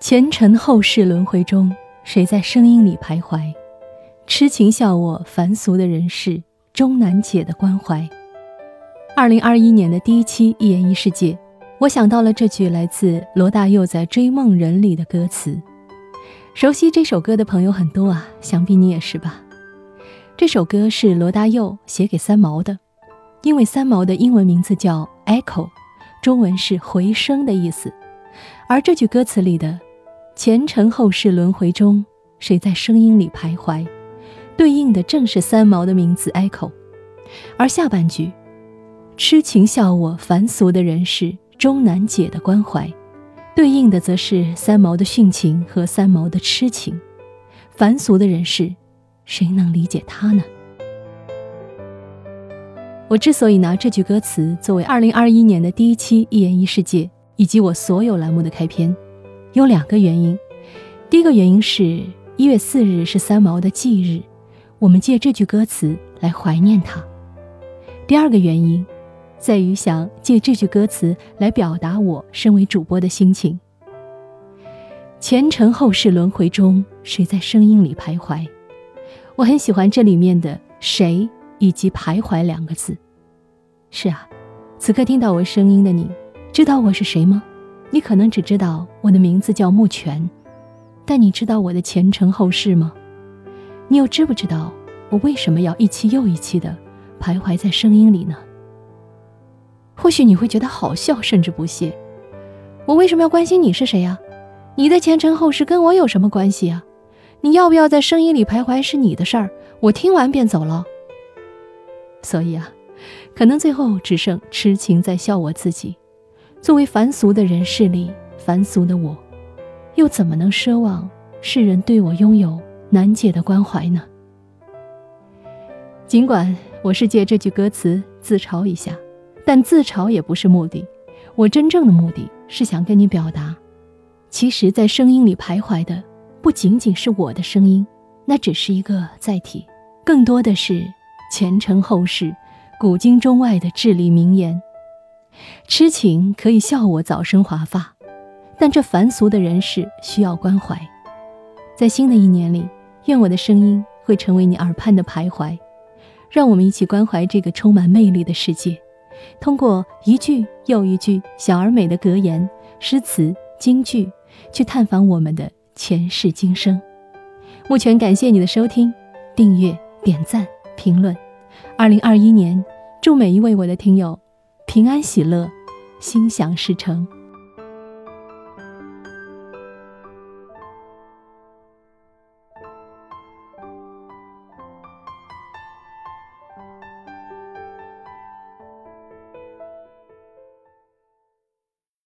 前尘后世轮回中，谁在声音里徘徊？痴情笑我凡俗的人世，终难解的关怀。二零二一年的第一期《一言一世界》，我想到了这句来自罗大佑在《追梦人》里的歌词。熟悉这首歌的朋友很多啊，想必你也是吧？这首歌是罗大佑写给三毛的，因为三毛的英文名字叫 Echo，中文是回声的意思，而这句歌词里的。前尘后世轮回中，谁在声音里徘徊？对应的正是三毛的名字 Echo，而下半句，痴情笑我凡俗的人世终难解的关怀，对应的则是三毛的殉情和三毛的痴情。凡俗的人世，谁能理解他呢？我之所以拿这句歌词作为二零二一年的第一期《一言一世界》以及我所有栏目的开篇。有两个原因，第一个原因是一月四日是三毛的忌日，我们借这句歌词来怀念他；第二个原因，在于想借这句歌词来表达我身为主播的心情。前尘后世轮回中，谁在声音里徘徊？我很喜欢这里面的“谁”以及“徘徊”两个字。是啊，此刻听到我声音的你，知道我是谁吗？你可能只知道我的名字叫木泉，但你知道我的前尘后世吗？你又知不知道我为什么要一期又一期的徘徊在声音里呢？或许你会觉得好笑，甚至不屑。我为什么要关心你是谁呀？你的前尘后世跟我有什么关系呀？你要不要在声音里徘徊是你的事儿，我听完便走了。所以啊，可能最后只剩痴情在笑我自己。作为凡俗的人世里凡俗的我，又怎么能奢望世人对我拥有难解的关怀呢？尽管我是借这句歌词自嘲一下，但自嘲也不是目的。我真正的目的是想跟你表达，其实，在声音里徘徊的不仅仅是我的声音，那只是一个载体，更多的是前尘后世、古今中外的至理名言。痴情可以笑我早生华发，但这凡俗的人世需要关怀。在新的一年里，愿我的声音会成为你耳畔的徘徊，让我们一起关怀这个充满魅力的世界。通过一句又一句小而美的格言、诗词、京剧，去探访我们的前世今生。目前感谢你的收听、订阅、点赞、评论。二零二一年，祝每一位我的听友。平安喜乐，心想事成。